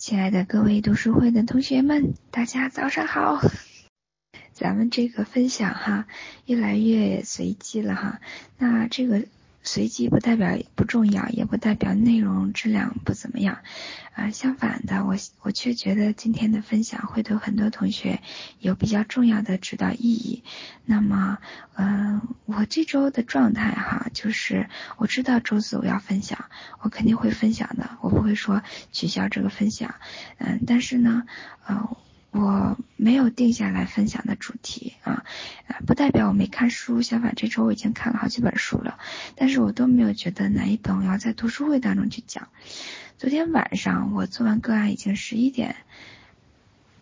亲爱的各位读书会的同学们，大家早上好。咱们这个分享哈，越来越随机了哈。那这个。随机不代表不重要，也不代表内容质量不怎么样，啊，相反的，我我却觉得今天的分享会对很多同学有比较重要的指导意义。那么，嗯，我这周的状态哈，就是我知道周四我要分享，我肯定会分享的，我不会说取消这个分享，嗯，但是呢，呃。我没有定下来分享的主题啊，不代表我没看书，相反这周我已经看了好几本书了，但是我都没有觉得哪一本我要在读书会当中去讲。昨天晚上我做完个案已经十一点，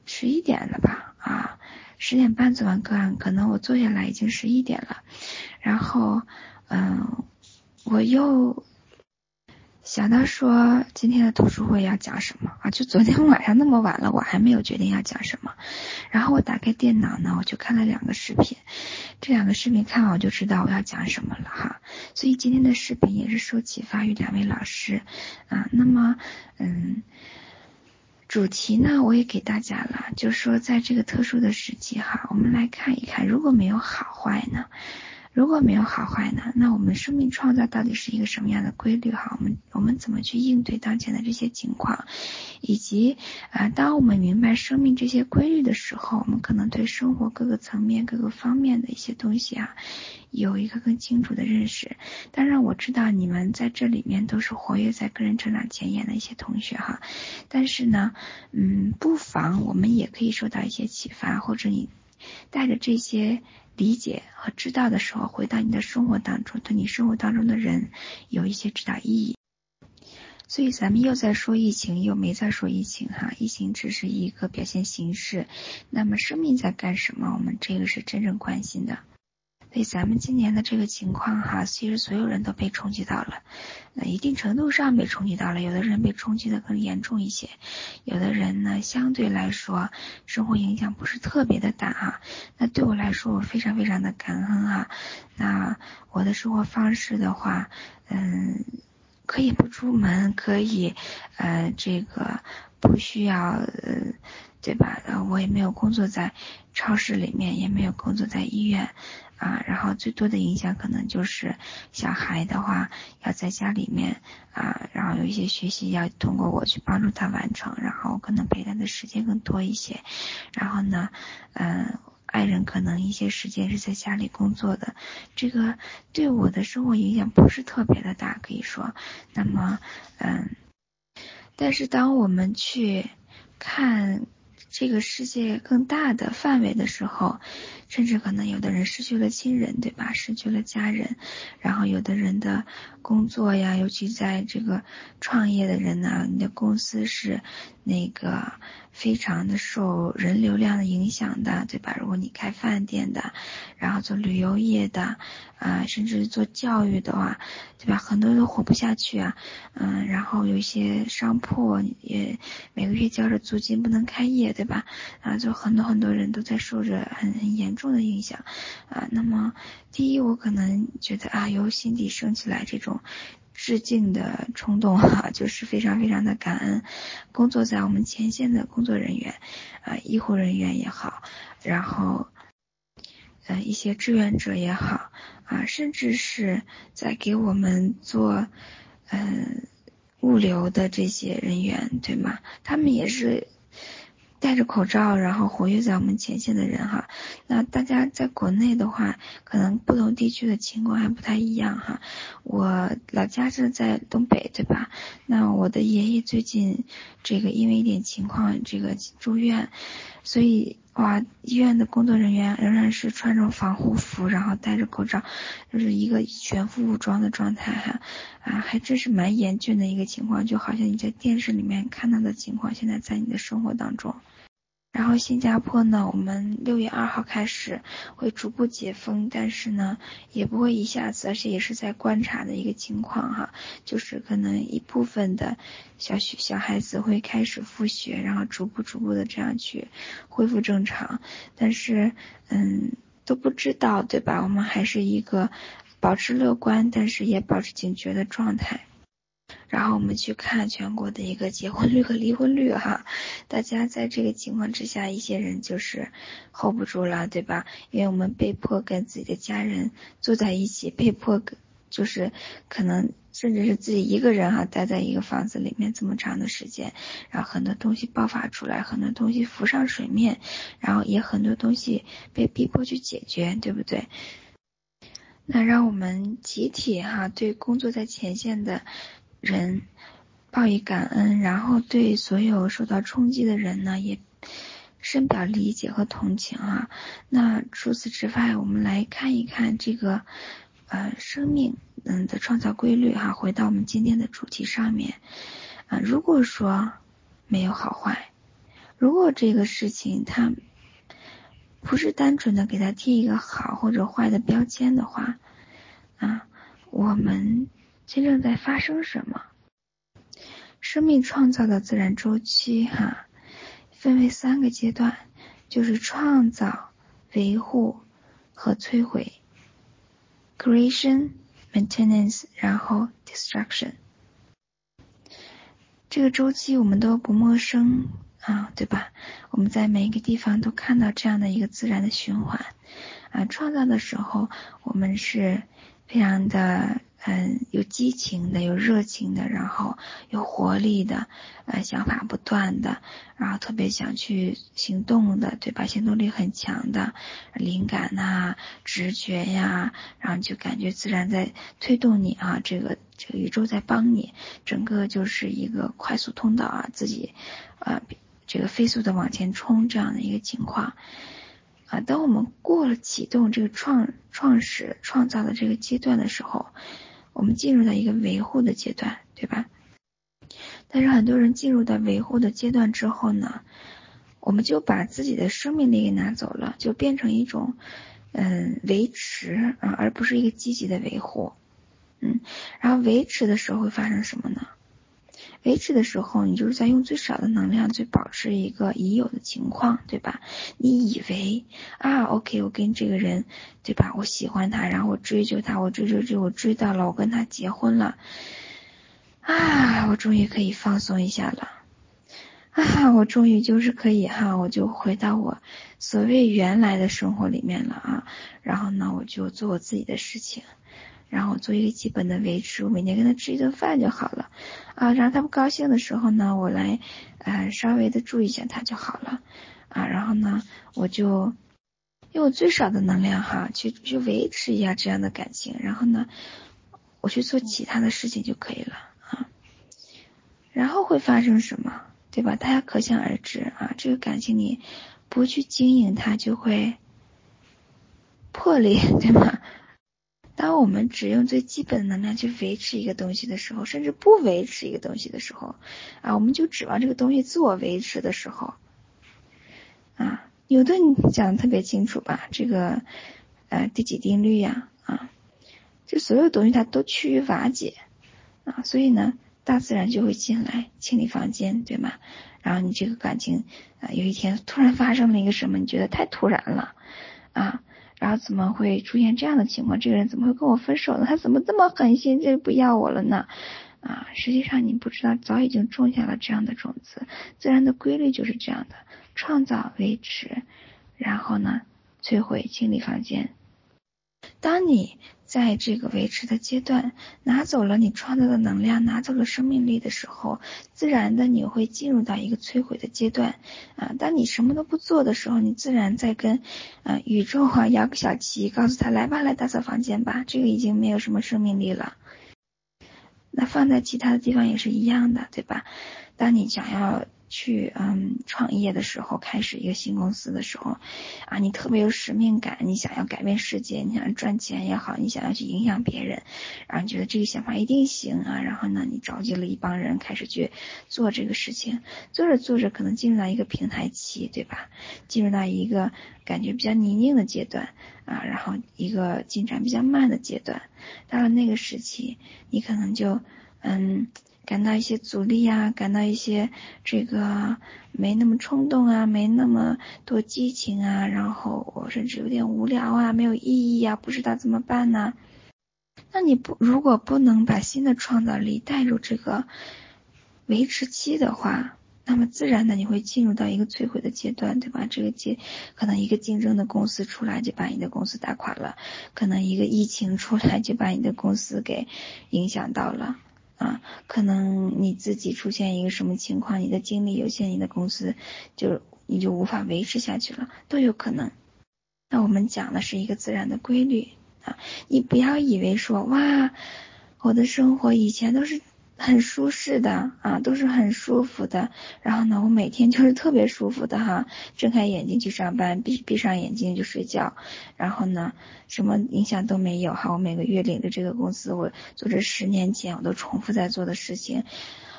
十一点了吧？啊，十点半做完个案，可能我坐下来已经十一点了，然后嗯，我又。想到说今天的读书会要讲什么啊？就昨天晚上那么晚了，我还没有决定要讲什么。然后我打开电脑呢，我就看了两个视频，这两个视频看完我就知道我要讲什么了哈。所以今天的视频也是受启发于两位老师啊。那么嗯，主题呢我也给大家了，就是说在这个特殊的时期哈，我们来看一看，如果没有好坏呢？如果没有好坏呢？那我们生命创造到底是一个什么样的规律？哈，我们我们怎么去应对当前的这些情况？以及啊，当我们明白生命这些规律的时候，我们可能对生活各个层面、各个方面的一些东西啊，有一个更清楚的认识。当然，我知道你们在这里面都是活跃在个人成长前沿的一些同学哈，但是呢，嗯，不妨我们也可以受到一些启发，或者你带着这些。理解和知道的时候，回到你的生活当中，对你生活当中的人有一些指导意义。所以咱们又在说疫情，又没在说疫情哈，疫情只是一个表现形式。那么生命在干什么？我们这个是真正关心的。所以咱们今年的这个情况哈，其实所有人都被冲击到了，那一定程度上被冲击到了。有的人被冲击的更严重一些，有的人呢相对来说生活影响不是特别的大哈。那对我来说，我非常非常的感恩哈。那我的生活方式的话，嗯，可以不出门，可以呃这个不需要呃。对吧？呃，我也没有工作在超市里面，也没有工作在医院啊。然后最多的影响可能就是小孩的话要在家里面啊，然后有一些学习要通过我去帮助他完成，然后可能陪他的时间更多一些。然后呢，嗯，爱人可能一些时间是在家里工作的，这个对我的生活影响不是特别的大，可以说。那么，嗯，但是当我们去看。这个世界更大的范围的时候，甚至可能有的人失去了亲人，对吧？失去了家人，然后有的人的工作呀，尤其在这个创业的人呢，你的公司是那个非常的受人流量的影响的，对吧？如果你开饭店的，然后做旅游业的，啊，甚至做教育的话，对吧？很多都活不下去啊，嗯，然后有一些商铺也每个月交着租金不能开业。对吧？啊，就很多很多人都在受着很很严重的影响啊。那么，第一，我可能觉得啊，由心底升起来这种致敬的冲动哈，就是非常非常的感恩工作在我们前线的工作人员啊，医护人员也好，然后呃一些志愿者也好啊，甚至是在给我们做嗯物流的这些人员，对吗？他们也是。戴着口罩，然后活跃在我们前线的人哈，那大家在国内的话，可能不同地区的情况还不太一样哈。我老家是在东北，对吧？那我的爷爷最近这个因为一点情况，这个住院，所以。哇，医院的工作人员仍然是穿着防护服，然后戴着口罩，就是一个全副武装的状态哈，啊，还真是蛮严峻的一个情况，就好像你在电视里面看到的情况，现在在你的生活当中。然后新加坡呢，我们六月二号开始会逐步解封，但是呢，也不会一下子，而且也是在观察的一个情况哈，就是可能一部分的小学小孩子会开始复学，然后逐步逐步的这样去恢复正常，但是嗯都不知道对吧？我们还是一个保持乐观，但是也保持警觉的状态。然后我们去看全国的一个结婚率和离婚率哈，大家在这个情况之下，一些人就是 hold 不住了，对吧？因为我们被迫跟自己的家人住在一起，被迫跟就是可能甚至是自己一个人哈，待在一个房子里面这么长的时间，然后很多东西爆发出来，很多东西浮上水面，然后也很多东西被逼迫去解决，对不对？那让我们集体哈对工作在前线的人报以感恩，然后对所有受到冲击的人呢也深表理解和同情啊。那除此之外，我们来看一看这个呃生命嗯的创造规律哈。回到我们今天的主题上面啊，如果说没有好坏，如果这个事情它。不是单纯的给他贴一个好或者坏的标签的话，啊，我们真正在发生什么？生命创造的自然周期，哈，分为三个阶段，就是创造、维护和摧毁，creation、maintenance，然后 destruction。这个周期我们都不陌生。啊，对吧？我们在每一个地方都看到这样的一个自然的循环。啊，创造的时候，我们是非常的嗯有激情的，有热情的，然后有活力的，呃，想法不断的，然后特别想去行动的，对吧？行动力很强的，灵感呐，直觉呀，然后就感觉自然在推动你啊，这个这个宇宙在帮你，整个就是一个快速通道啊，自己啊。这个飞速的往前冲这样的一个情况啊，当我们过了启动这个创创始创造的这个阶段的时候，我们进入到一个维护的阶段，对吧？但是很多人进入到维护的阶段之后呢，我们就把自己的生命力给拿走了，就变成一种嗯维持啊，而不是一个积极的维护，嗯，然后维持的时候会发生什么呢？维持的时候，你就是在用最少的能量，去保持一个已有的情况，对吧？你以为啊，OK，我跟这个人，对吧？我喜欢他，然后我追求他，我追追追，我追到了，我跟他结婚了，啊，我终于可以放松一下了，啊，我终于就是可以哈，我就回到我所谓原来的生活里面了啊，然后呢，我就做我自己的事情。然后做一个基本的维持，我每天跟他吃一顿饭就好了啊。然后他不高兴的时候呢，我来呃稍微的注意一下他就好了啊。然后呢，我就用我最少的能量哈，去去维持一下这样的感情。然后呢，我去做其他的事情就可以了啊。然后会发生什么，对吧？大家可想而知啊。这个感情你不去经营它，就会破裂，对吗？当我们只用最基本的能量去维持一个东西的时候，甚至不维持一个东西的时候，啊，我们就指望这个东西自我维持的时候，啊，牛顿讲的特别清楚吧？这个呃第几定律呀？啊，就所有东西它都趋于瓦解啊，所以呢，大自然就会进来清理房间，对吗？然后你这个感情啊，有一天突然发生了一个什么，你觉得太突然了啊？然后怎么会出现这样的情况？这个人怎么会跟我分手呢？他怎么这么狠心，就不要我了呢？啊，实际上你不知道，早已经种下了这样的种子。自然的规律就是这样的：创造、维持，然后呢，摧毁、清理房间。当你在这个维持的阶段拿走了你创造的能量，拿走了生命力的时候，自然的你会进入到一个摧毁的阶段啊。当你什么都不做的时候，你自然在跟啊宇宙啊摇个小旗，告诉他来吧，来打扫房间吧。这个已经没有什么生命力了。那放在其他的地方也是一样的，对吧？当你想要。去嗯创业的时候，开始一个新公司的时候，啊，你特别有使命感，你想要改变世界，你想赚钱也好，你想要去影响别人，然后觉得这个想法一定行啊，然后呢，你召集了一帮人开始去做这个事情，做着做着可能进入到一个平台期，对吧？进入到一个感觉比较泥泞的阶段啊，然后一个进展比较慢的阶段，到了那个时期，你可能就嗯。感到一些阻力啊，感到一些这个没那么冲动啊，没那么多激情啊，然后我甚至有点无聊啊，没有意义啊，不知道怎么办呢？那你不如果不能把新的创造力带入这个维持期的话，那么自然的你会进入到一个摧毁的阶段，对吧？这个阶可能一个竞争的公司出来就把你的公司打垮了，可能一个疫情出来就把你的公司给影响到了啊，可能你自己出现一个什么情况，你的精力有限，你的公司就你就无法维持下去了，都有可能。那我们讲的是一个自然的规律啊，你不要以为说哇，我的生活以前都是。很舒适的啊，都是很舒服的。然后呢，我每天就是 特别舒服的哈，睁开眼睛去上班，闭闭上眼睛就睡觉。然后呢，什么影响都没有哈。我每个月领的这个工资，我做这十年前我都重复在做的事情。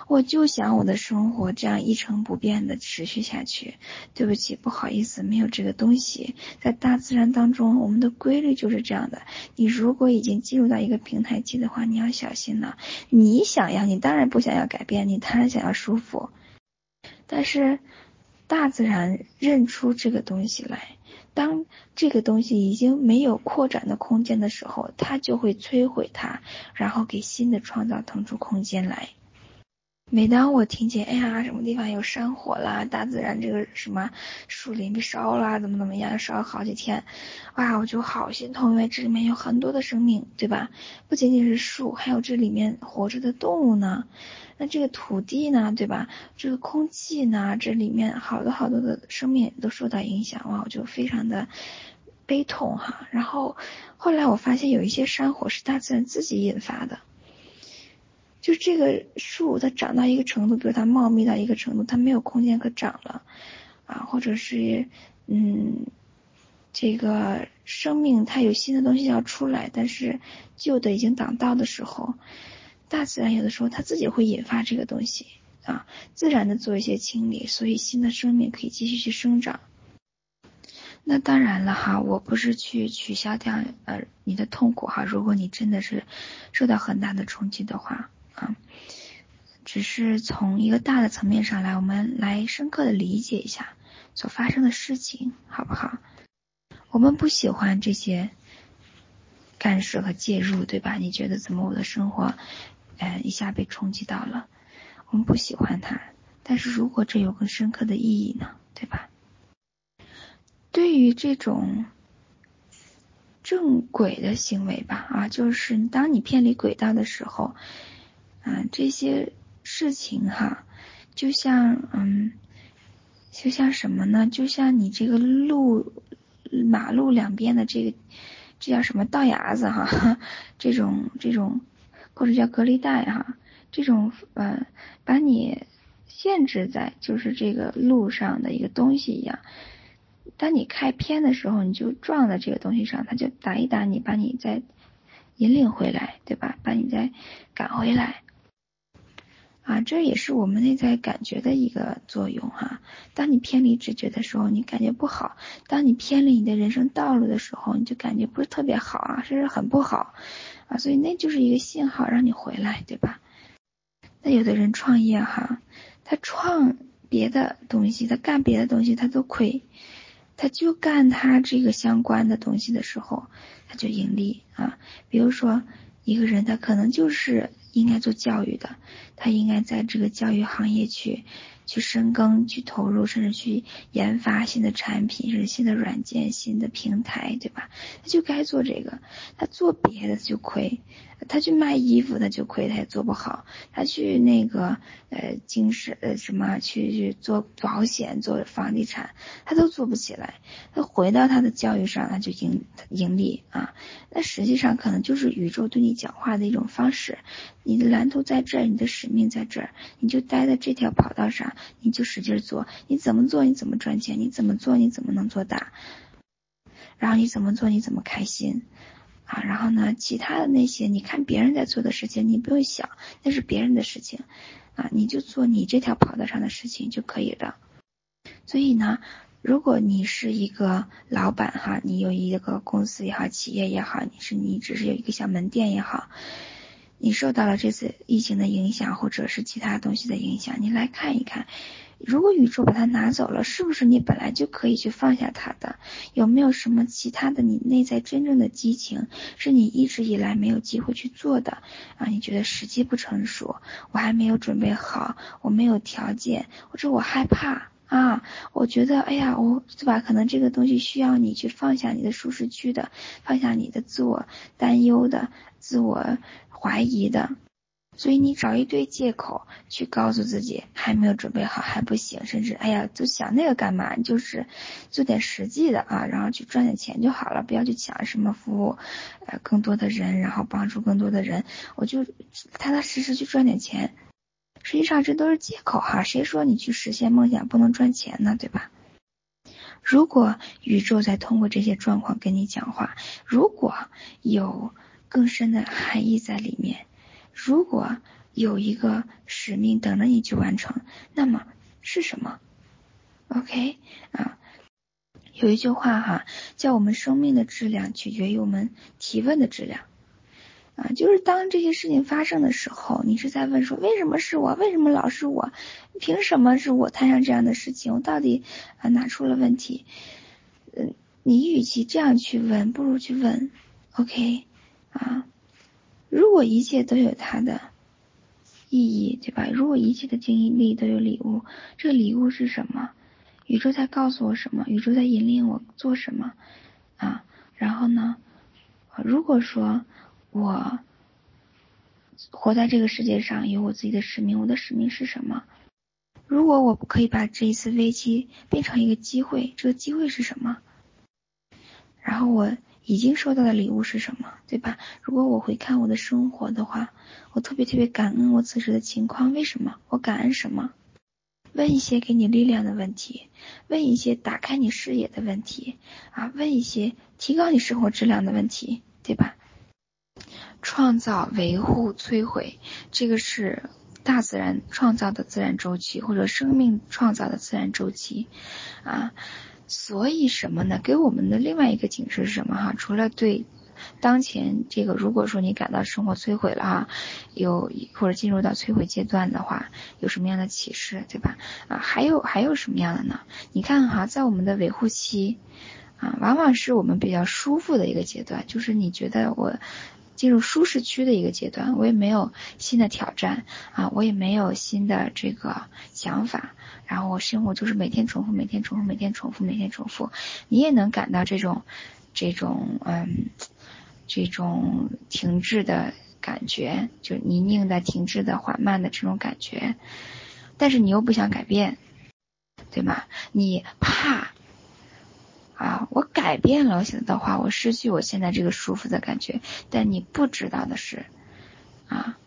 我就想我的生活这样一成不变的持续下去。对不起，不好意思，没有这个东西。在大自然当中，我们的规律就是这样的。你如果已经进入到一个平台期的话，你要小心了。你想要，你当然不想要改变，你当然想要舒服。但是大自然认出这个东西来，当这个东西已经没有扩展的空间的时候，它就会摧毁它，然后给新的创造腾出空间来。每当我听见，哎呀，什么地方有山火啦，大自然这个什么树林被烧了，怎么怎么样，烧了好几天，哇，我就好心痛，因为这里面有很多的生命，对吧？不仅仅是树，还有这里面活着的动物呢，那这个土地呢，对吧？这个空气呢，这里面好多好多的生命都受到影响，哇，我就非常的悲痛哈。然后后来我发现有一些山火是大自然自己引发的。就这个树，它长到一个程度，比如它茂密到一个程度，它没有空间可长了，啊，或者是，嗯，这个生命它有新的东西要出来，但是旧的已经挡道的时候，大自然有的时候它自己会引发这个东西，啊，自然的做一些清理，所以新的生命可以继续去生长。那当然了哈，我不是去取消掉呃你的痛苦哈，如果你真的是受到很大的冲击的话。啊，只是从一个大的层面上来，我们来深刻的理解一下所发生的事情，好不好？我们不喜欢这些干涉和介入，对吧？你觉得怎么我的生活，呃，一下被冲击到了？我们不喜欢它，但是如果这有更深刻的意义呢，对吧？对于这种正轨的行为吧，啊，就是当你偏离轨道的时候。啊，这些事情哈，就像嗯，就像什么呢？就像你这个路马路两边的这个，这叫什么道牙子哈？这种这种或者叫隔离带哈，这种呃，把你限制在就是这个路上的一个东西一样。当你开偏的时候，你就撞在这个东西上，它就打一打你，把你再引领回来，对吧？把你再赶回来。啊，这也是我们内在感觉的一个作用哈。当你偏离直觉的时候，你感觉不好；当你偏离你的人生道路的时候，你就感觉不是特别好啊，甚至很不好啊。所以那就是一个信号，让你回来，对吧？那有的人创业哈，他创别的东西，他干别的东西他都亏，他就干他这个相关的东西的时候，他就盈利啊。比如说一个人，他可能就是。应该做教育的，他应该在这个教育行业去去深耕、去投入，甚至去研发新的产品、是新的软件、新的平台，对吧？他就该做这个，他做别的就亏。他去卖衣服，他就亏，他也做不好。他去那个呃，经是呃什么去去做保险、做房地产，他都做不起来。他回到他的教育上，他就盈盈利啊。那实际上可能就是宇宙对你讲话的一种方式。你的蓝图在这儿，你的使命在这儿，你就待在这条跑道上，你就使劲做。你怎么做，你怎么赚钱？你怎么做，你怎么能做大？然后你怎么做，你怎么开心？啊，然后呢，其他的那些，你看别人在做的事情，你不用想，那是别人的事情，啊，你就做你这条跑道上的事情就可以了。所以呢，如果你是一个老板哈，你有一个公司也好，企业也好，你是你只是有一个小门店也好，你受到了这次疫情的影响，或者是其他东西的影响，你来看一看，如果宇宙把它拿走了，是不是你本来就可以去放下它的？有没有什么其他的你内在真正的激情，是你一直以来没有机会去做的啊？你觉得时机不成熟，我还没有准备好，我没有条件，或者我害怕啊？我觉得，哎呀，我对吧？可能这个东西需要你去放下你的舒适区的，放下你的自我担忧的、自我怀疑的。所以你找一堆借口去告诉自己还没有准备好还不行，甚至哎呀就想那个干嘛？就是做点实际的啊，然后去赚点钱就好了，不要去抢什么服务，呃更多的人，然后帮助更多的人，我就踏踏实实去赚点钱。实际上这都是借口哈，谁说你去实现梦想不能赚钱呢？对吧？如果宇宙在通过这些状况跟你讲话，如果有更深的含义在里面。如果有一个使命等着你去完成，那么是什么？OK 啊，有一句话哈，叫我们生命的质量取决于我们提问的质量啊，就是当这些事情发生的时候，你是在问说为什么是我？为什么老是我？凭什么是我摊上这样的事情？我到底啊哪出了问题？嗯，你与其这样去问，不如去问 OK 啊。如果一切都有它的意义，对吧？如果一切的经历都有礼物，这个礼物是什么？宇宙在告诉我什么？宇宙在引领我做什么？啊，然后呢？如果说我活在这个世界上有我自己的使命，我的使命是什么？如果我不可以把这一次危机变成一个机会，这个机会是什么？然后我。已经收到的礼物是什么，对吧？如果我回看我的生活的话，我特别特别感恩我此时的情况。为什么？我感恩什么？问一些给你力量的问题，问一些打开你视野的问题啊，问一些提高你生活质量的问题，对吧？创造、维护、摧毁，这个是大自然创造的自然周期，或者生命创造的自然周期啊。所以什么呢？给我们的另外一个警示是什么哈？除了对当前这个，如果说你感到生活摧毁了哈，有或者进入到摧毁阶段的话，有什么样的启示，对吧？啊，还有还有什么样的呢？你看哈，在我们的维护期啊，往往是我们比较舒服的一个阶段，就是你觉得我。进入舒适区的一个阶段，我也没有新的挑战啊，我也没有新的这个想法，然后我生活就是每天重复，每天重复，每天重复，每天重复。你也能感到这种这种嗯这种停滞的感觉，就泥泞的、停滞的、缓慢的这种感觉，但是你又不想改变，对吗？你怕。啊，我改变了我现在的话，我失去我现在这个舒服的感觉。但你不知道的是，啊，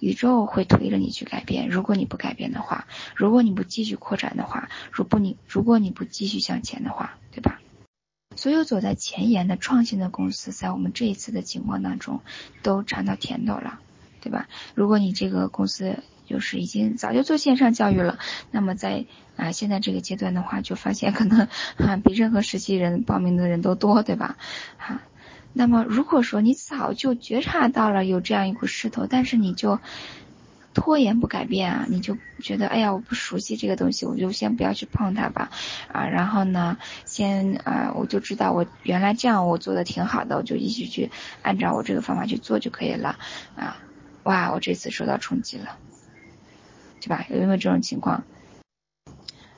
宇宙会推着你去改变。如果你不改变的话，如果你不继续扩展的话，如不你如果你不继续向前的话，对吧？所有走在前沿的创新的公司，在我们这一次的情况当中，都尝到甜头了，对吧？如果你这个公司，就是已经早就做线上教育了，那么在啊现在这个阶段的话，就发现可能 啊比任何实习人报名的人都多，对吧？哈，那么如果说你早就觉察到了有这样一股势头，但是你就拖延不改变啊，你就觉得哎呀我不熟悉这个东西，我就先不要去碰它吧，啊，然后呢，先啊我就知道我原来这样我做的挺好的，我就一直去按照我这个方法去做就可以了，啊，哇，我这次受到冲击了。对吧？有没有这种情况？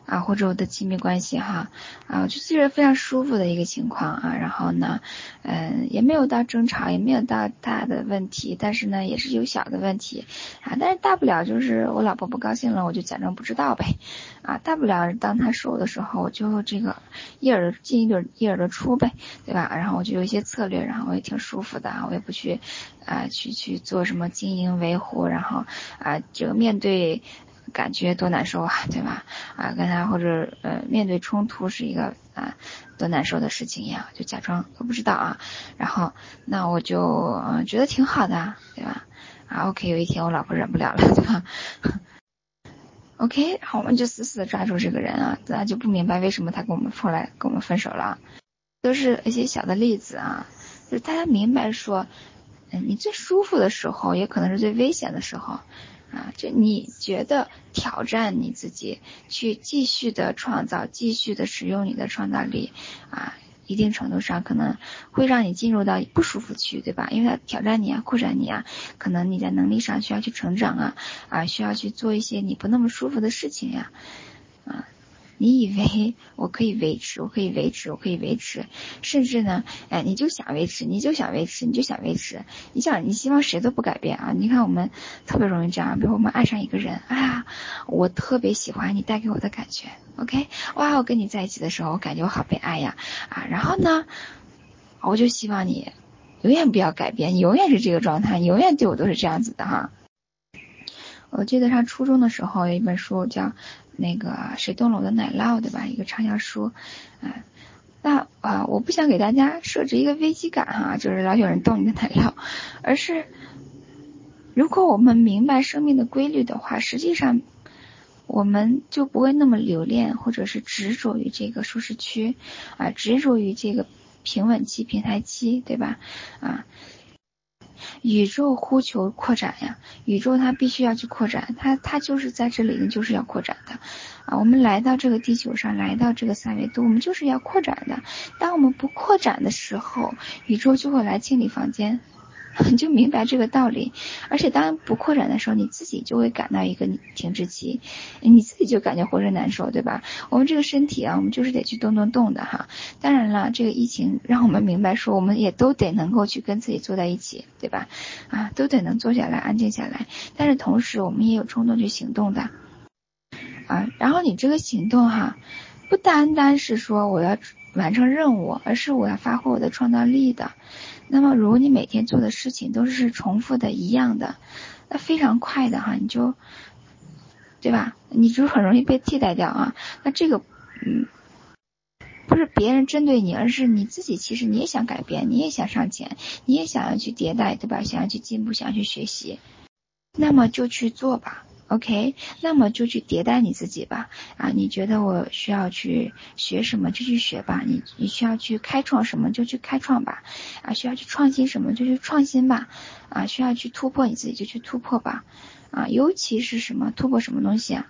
啊，或者我的亲密关系哈，啊，就是非常舒服的一个情况啊。然后呢，嗯，也没有到争吵，也没有到大的问题，但是呢，也是有小的问题啊。但是大不了就是我老婆不高兴了，我就假装不知道呗。啊，大不了当她说我的时候，我就这个一耳进一耳一耳朵出呗，对吧？然后我就有一些策略，然后我也挺舒服的，我也不去啊去去做什么经营维护，然后啊这个面对。感觉多难受啊，对吧？啊，跟他或者呃面对冲突是一个啊多难受的事情一样，就假装都不知道啊。然后那我就嗯觉得挺好的，对吧？啊，OK，有一天我老婆忍不了了，对吧？OK，然后我们就死死的抓住这个人啊，那就不明白为什么他跟我们后来跟我们分手了，都是一些小的例子啊，就是大家明白说，嗯，你最舒服的时候，也可能是最危险的时候。啊，就你觉得挑战你自己，去继续的创造，继续的使用你的创造力啊，一定程度上可能会让你进入到不舒服区，对吧？因为它挑战你啊，扩展你啊，可能你在能力上需要去成长啊，啊，需要去做一些你不那么舒服的事情呀，你以为我可以维持，我可以维持，我可以维持，甚至呢，哎，你就想维持，你就想维持，你就想维持，你想，你希望谁都不改变啊？你看我们特别容易这样，比如我们爱上一个人，哎呀，我特别喜欢你带给我的感觉，OK，哇，我跟你在一起的时候，我感觉我好被爱呀，啊，然后呢，我就希望你永远不要改变，你永远是这个状态，你永远对我都是这样子的哈。我记得上初中的时候有一本书叫。那个谁动了我的奶酪，对吧？一个畅销书，嗯，那啊，我不想给大家设置一个危机感哈，就是老有人动你的奶酪，而是如果我们明白生命的规律的话，实际上我们就不会那么留恋或者是执着于这个舒适区啊，执着于这个平稳期、平台期，对吧？啊。宇宙呼求扩展呀，宇宙它必须要去扩展，它它就是在这里，就是要扩展的啊。我们来到这个地球上，来到这个三维度，我们就是要扩展的。当我们不扩展的时候，宇宙就会来清理房间。你 就明白这个道理，而且当不扩展的时候，你自己就会感到一个停滞期，你自己就感觉浑身难受，对吧？我们这个身体啊，我们就是得去动动动的哈。当然了，这个疫情让我们明白说，我们也都得能够去跟自己坐在一起，对吧？啊，都得能坐下来安静下来。但是同时，我们也有冲动去行动的啊。然后你这个行动哈，不单单是说我要完成任务，而是我要发挥我的创造力的。那么，如果你每天做的事情都是重复的、一样的，那非常快的哈，你就，对吧？你就很容易被替代掉啊。那这个，嗯，不是别人针对你，而是你自己。其实你也想改变，你也想上前，你也想要去迭代，对吧？想要去进步，想要去学习，那么就去做吧。OK，那么就去迭代你自己吧。啊，你觉得我需要去学什么就去学吧。你你需要去开创什么就去开创吧。啊，需要去创新什么就去创新吧。啊，需要去突破你自己就去突破吧。啊，尤其是什么突破什么东西啊？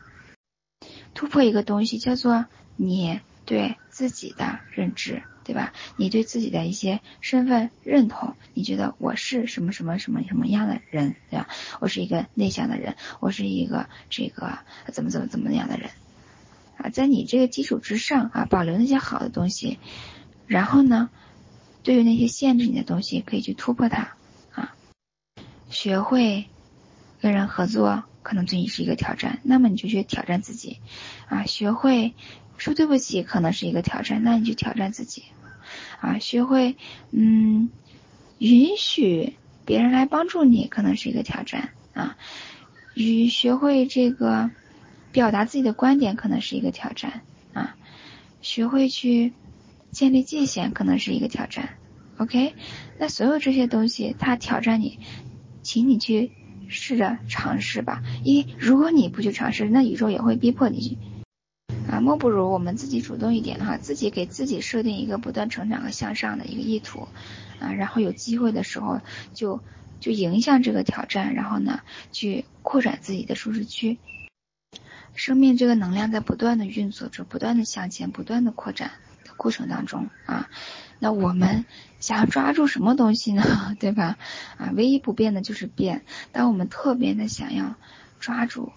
突破一个东西叫做你对自己的认知。对吧？你对自己的一些身份认同，你觉得我是什么什么什么什么样的人，对吧？我是一个内向的人，我是一个这个怎么怎么怎么样的人啊？在你这个基础之上啊，保留那些好的东西，然后呢，对于那些限制你的东西，可以去突破它啊。学会跟人合作，可能对你是一个挑战，那么你就去挑战自己啊。学会说对不起，可能是一个挑战，那你就挑战自己。啊，学会嗯，允许别人来帮助你，可能是一个挑战啊。与学会这个表达自己的观点，可能是一个挑战啊。学会去建立界限，可能是一个挑战。OK，那所有这些东西，它挑战你，请你去试着尝试吧。因为如果你不去尝试，那宇宙也会逼迫你去。啊，莫不如我们自己主动一点哈，自己给自己设定一个不断成长和向上的一个意图，啊，然后有机会的时候就就迎向这个挑战，然后呢去扩展自己的舒适区。生命这个能量在不断的运作着，不断的向前，不断的扩展的过程当中啊，那我们想要抓住什么东西呢？对吧？啊，唯一不变的就是变。当我们特别的想要抓住。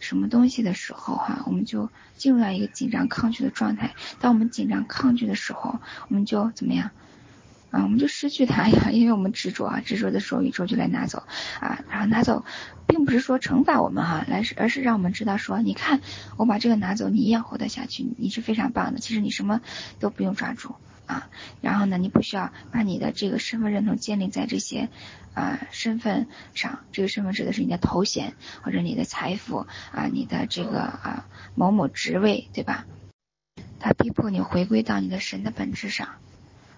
什么东西的时候哈，我们就进入到一个紧张抗拒的状态。当我们紧张抗拒的时候，我们就怎么样啊？我们就失去它呀，因为我们执着啊，执着的时候宇宙就来拿走啊。然后拿走，并不是说惩罚我们哈，来是而是让我们知道说，你看我把这个拿走，你一样活得下去，你是非常棒的。其实你什么都不用抓住。啊，然后呢，你不需要把你的这个身份认同建立在这些啊身份上，这个身份指的是你的头衔或者你的财富啊，你的这个啊某某职位，对吧？他逼迫你回归到你的神的本质上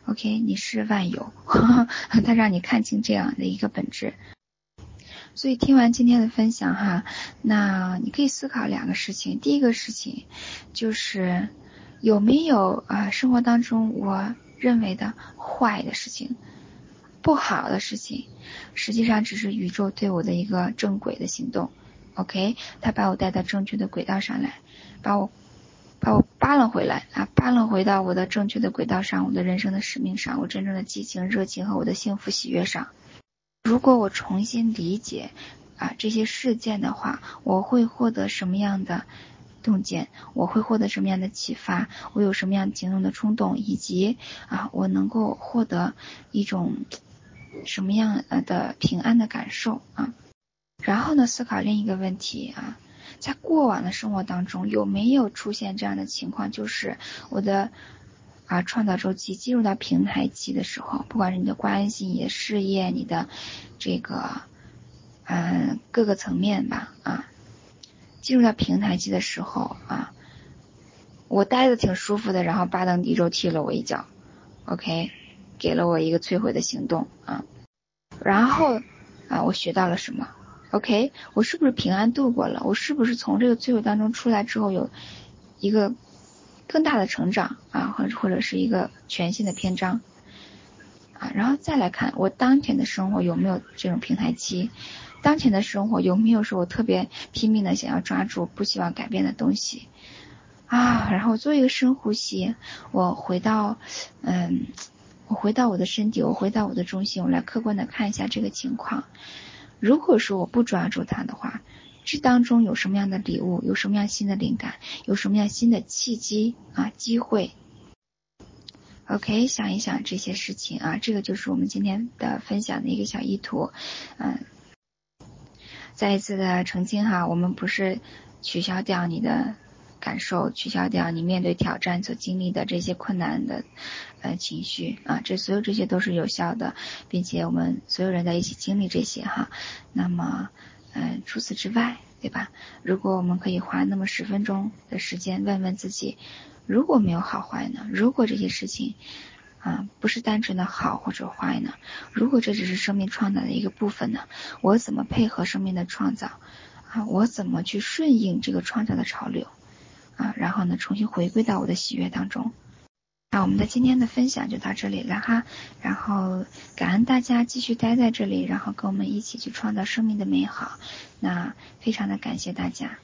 ，OK，你是万有，他让你看清这样的一个本质。所以听完今天的分享哈，那你可以思考两个事情，第一个事情就是。有没有啊？生活当中我认为的坏的事情、不好的事情，实际上只是宇宙对我的一个正轨的行动 OK，他把我带到正确的轨道上来，把我把我扒拉回来啊，扒拉回到我的正确的轨道上，我的人生的使命上，我真正的激情、热情和我的幸福喜悦上。如果我重新理解啊这些事件的话，我会获得什么样的洞见？我会获得什么样的启发？我有什么样行动的冲动？以及啊，我能够获得一种什么样的平安的感受啊？然后呢，思考另一个问题啊，在过往的生活当中有没有出现这样的情况，就是我的啊创造周期进入到平台期的时候，不管是你的关系、你的事业、你的这个嗯各个层面吧啊，进入到平台期的时候啊，我待的挺舒服的，然后巴登地州踢了我一脚，OK，给了我一个摧毁的行动啊，然后啊我学到了什么？OK，我是不是平安度过了？我是不是从这个摧毁当中出来之后有一个更大的成长啊，或者或者是一个全新的篇章啊？然后再来看我当前的生活有没有这种平台期？当前的生活有没有是我特别拼命的想要抓住、不希望改变的东西啊？然后做一个深呼吸，我回到嗯，我回到我的身体，我回到我的中心，我来客观的看一下这个情况。如果说我不抓住它的话，这当中有什么样的礼物，有什么样新的灵感，有什么样新的契机啊机会？OK，想一想这些事情啊，这个就是我们今天的分享的一个小意图。嗯，再一次的澄清哈，我们不是取消掉你的。感受取消掉你面对挑战所经历的这些困难的呃情绪啊，这所有这些都是有效的，并且我们所有人在一起经历这些哈。那么嗯，除此之外，对吧？如果我们可以花那么十分钟的时间问问自己，如果没有好坏呢？如果这些事情啊不是单纯的好或者坏呢？如果这只是生命创造的一个部分呢？我怎么配合生命的创造啊？我怎么去顺应这个创造的潮流？啊，然后呢，重新回归到我的喜悦当中。那我们的今天的分享就到这里了哈，然后感恩大家继续待在这里，然后跟我们一起去创造生命的美好。那非常的感谢大家。